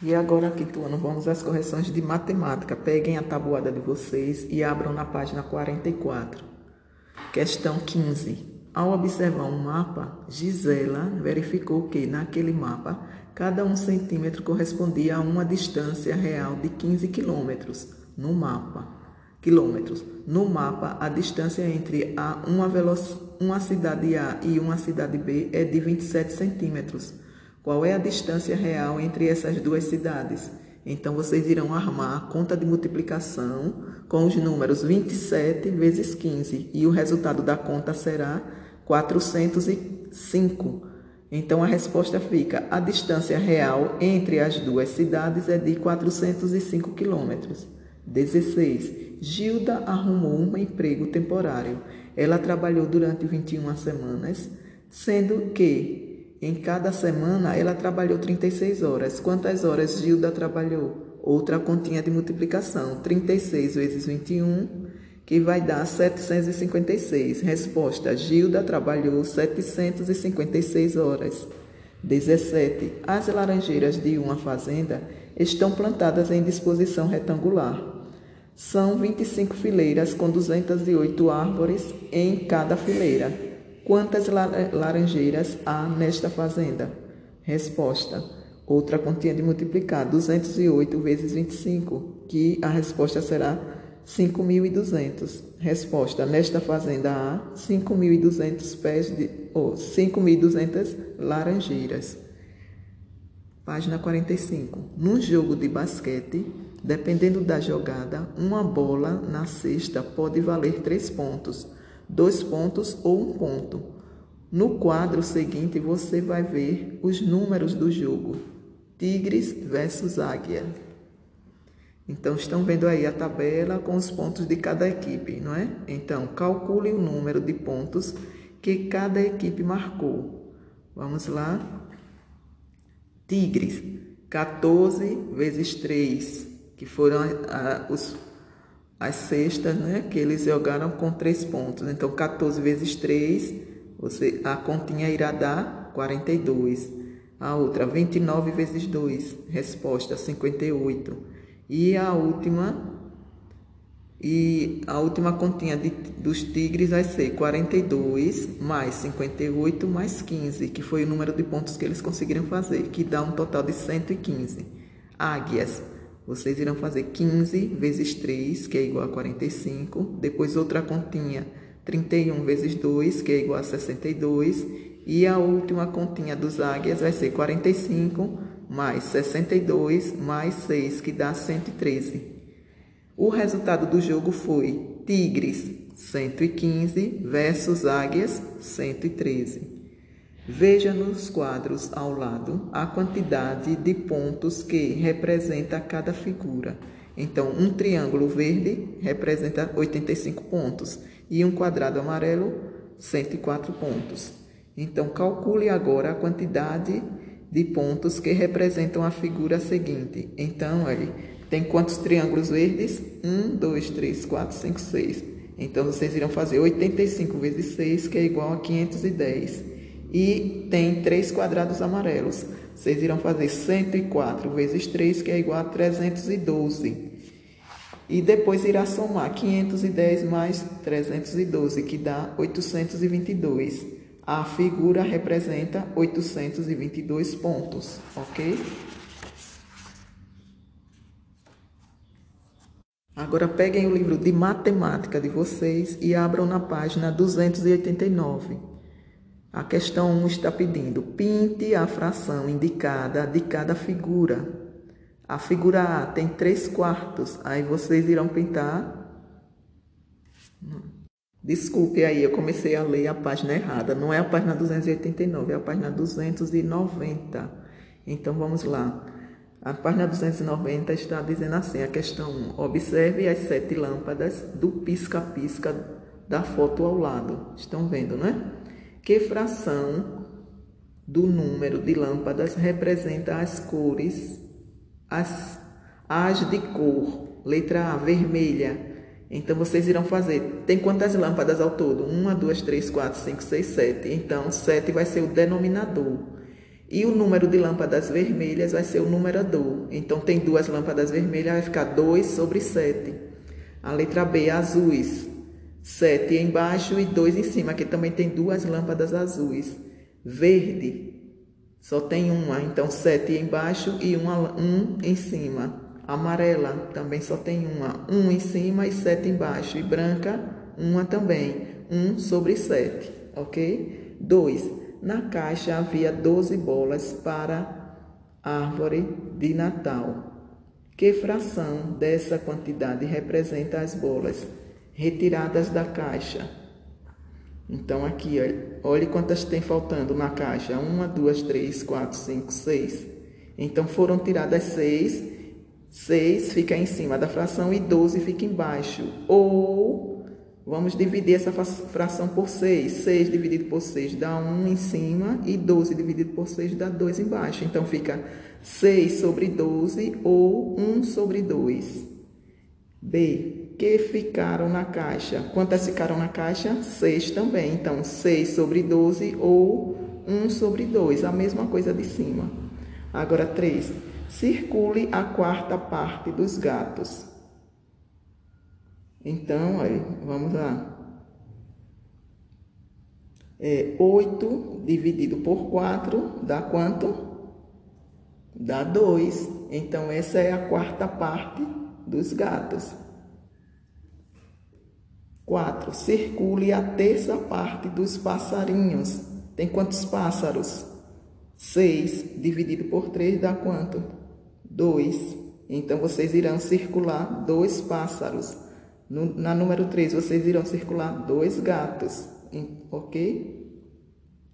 E agora, quinto ano, vamos às correções de matemática. Peguem a tabuada de vocês e abram na página 44. Questão 15. Ao observar um mapa, Gisela verificou que, naquele mapa, cada um centímetro correspondia a uma distância real de 15 quilômetros no mapa. Quilômetros. No mapa, a distância entre a uma, uma cidade A e uma cidade B é de 27 centímetros. Qual é a distância real entre essas duas cidades? Então, vocês irão armar a conta de multiplicação com os números 27 vezes 15 e o resultado da conta será 405. Então, a resposta fica: a distância real entre as duas cidades é de 405 quilômetros. 16. Gilda arrumou um emprego temporário. Ela trabalhou durante 21 semanas, sendo que em cada semana, ela trabalhou 36 horas. Quantas horas Gilda trabalhou? Outra continha de multiplicação. 36 vezes 21, que vai dar 756. Resposta: Gilda trabalhou 756 horas. 17. As laranjeiras de uma fazenda estão plantadas em disposição retangular. São 25 fileiras com 208 árvores em cada fileira. Quantas laranjeiras há nesta fazenda? Resposta. Outra continha de multiplicar 208 vezes 25, que a resposta será 5.200. Resposta. Nesta fazenda há 5.200 pés de ou 5.200 laranjeiras. Página 45. Num jogo de basquete, dependendo da jogada, uma bola na cesta pode valer 3 pontos dois pontos ou um ponto. No quadro seguinte, você vai ver os números do jogo: Tigres versus Águia. Então, estão vendo aí a tabela com os pontos de cada equipe, não é? Então, calcule o número de pontos que cada equipe marcou. Vamos lá. Tigres, 14 vezes 3, que foram os as cestas, né? Que eles jogaram com três pontos. Então, 14 vezes 3, você, a continha irá dar 42. A outra, 29 vezes 2, resposta 58. E a última, e a última continha de, dos tigres vai ser 42 mais 58 mais 15, que foi o número de pontos que eles conseguiram fazer, que dá um total de 115. Águias, vocês irão fazer 15 vezes 3, que é igual a 45. Depois outra continha, 31 vezes 2, que é igual a 62. E a última continha dos águias vai ser 45 mais 62 mais 6, que dá 113. O resultado do jogo foi Tigres 115 versus Águias 113. Veja nos quadros ao lado a quantidade de pontos que representa cada figura. Então, um triângulo verde representa 85 pontos e um quadrado amarelo 104 pontos. Então, calcule agora a quantidade de pontos que representam a figura seguinte. Então, olha, tem quantos triângulos verdes? 1, 2, 3, 4, 5, 6. Então, vocês irão fazer 85 vezes 6, que é igual a 510 e tem três quadrados amarelos. Vocês irão fazer 104 vezes 3, que é igual a 312. E depois irá somar 510 mais 312, que dá 822. A figura representa 822 pontos, ok? Agora peguem o livro de matemática de vocês e abram na página 289. A questão 1 está pedindo: pinte a fração indicada de cada figura. A figura A tem 3 quartos. Aí vocês irão pintar. Desculpe aí, eu comecei a ler a página errada. Não é a página 289, é a página 290. Então vamos lá. A página 290 está dizendo assim: a questão 1. Observe as sete lâmpadas do pisca-pisca da foto ao lado. Estão vendo, né? Que fração do número de lâmpadas representa as cores, as, as de cor? Letra A, vermelha. Então, vocês irão fazer. Tem quantas lâmpadas ao todo? Uma, duas, três, quatro, cinco, seis, sete. Então, sete vai ser o denominador. E o número de lâmpadas vermelhas vai ser o numerador. Então, tem duas lâmpadas vermelhas, vai ficar 2 sobre 7. A letra B, azuis. 7 embaixo e 2 em cima. Aqui também tem duas lâmpadas azuis. Verde, só tem uma. Então, 7 embaixo e 1 um, em cima. Amarela, também só tem uma. 1 um em cima e 7 embaixo. E branca, uma também. 1 um sobre 7, ok? 2. Na caixa havia doze bolas para árvore de Natal. Que fração dessa quantidade representa as bolas retiradas da caixa? Então, aqui, olhe quantas tem faltando na caixa: uma, duas, três, quatro, cinco, seis. Então, foram tiradas seis. Seis fica em cima da fração e doze fica embaixo. Ou Vamos dividir essa fração por 6. 6 dividido por 6 dá 1 em cima e 12 dividido por 6 dá 2 embaixo. Então, fica 6 sobre 12 ou 1 sobre 2. B. Que ficaram na caixa? Quantas ficaram na caixa? 6 também. Então, 6 sobre 12 ou 1 sobre 2. A mesma coisa de cima. Agora, 3. Circule a quarta parte dos gatos. Então, aí, vamos lá. É, 8 dividido por 4 dá quanto? Dá 2. Então, essa é a quarta parte dos gatos. 4. Circule a terça parte dos passarinhos. Tem quantos pássaros? 6 dividido por 3 dá quanto? 2. Então, vocês irão circular dois pássaros. No, na número 3, vocês irão circular dois gatos, ok?